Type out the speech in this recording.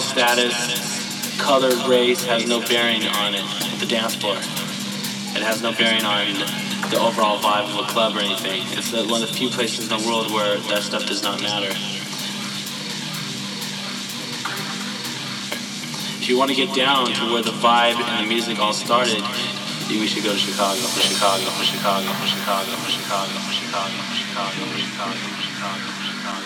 status, color, race has no bearing on it, the dance floor. It has no bearing on the overall vibe of a club or anything. It's one of the few places in the world where that stuff does not matter. If you want to get down to where the vibe and the music all started, we should go to Chicago, Chicago, Chicago, Chicago, Chicago, Chicago, Chicago, Chicago, Chicago,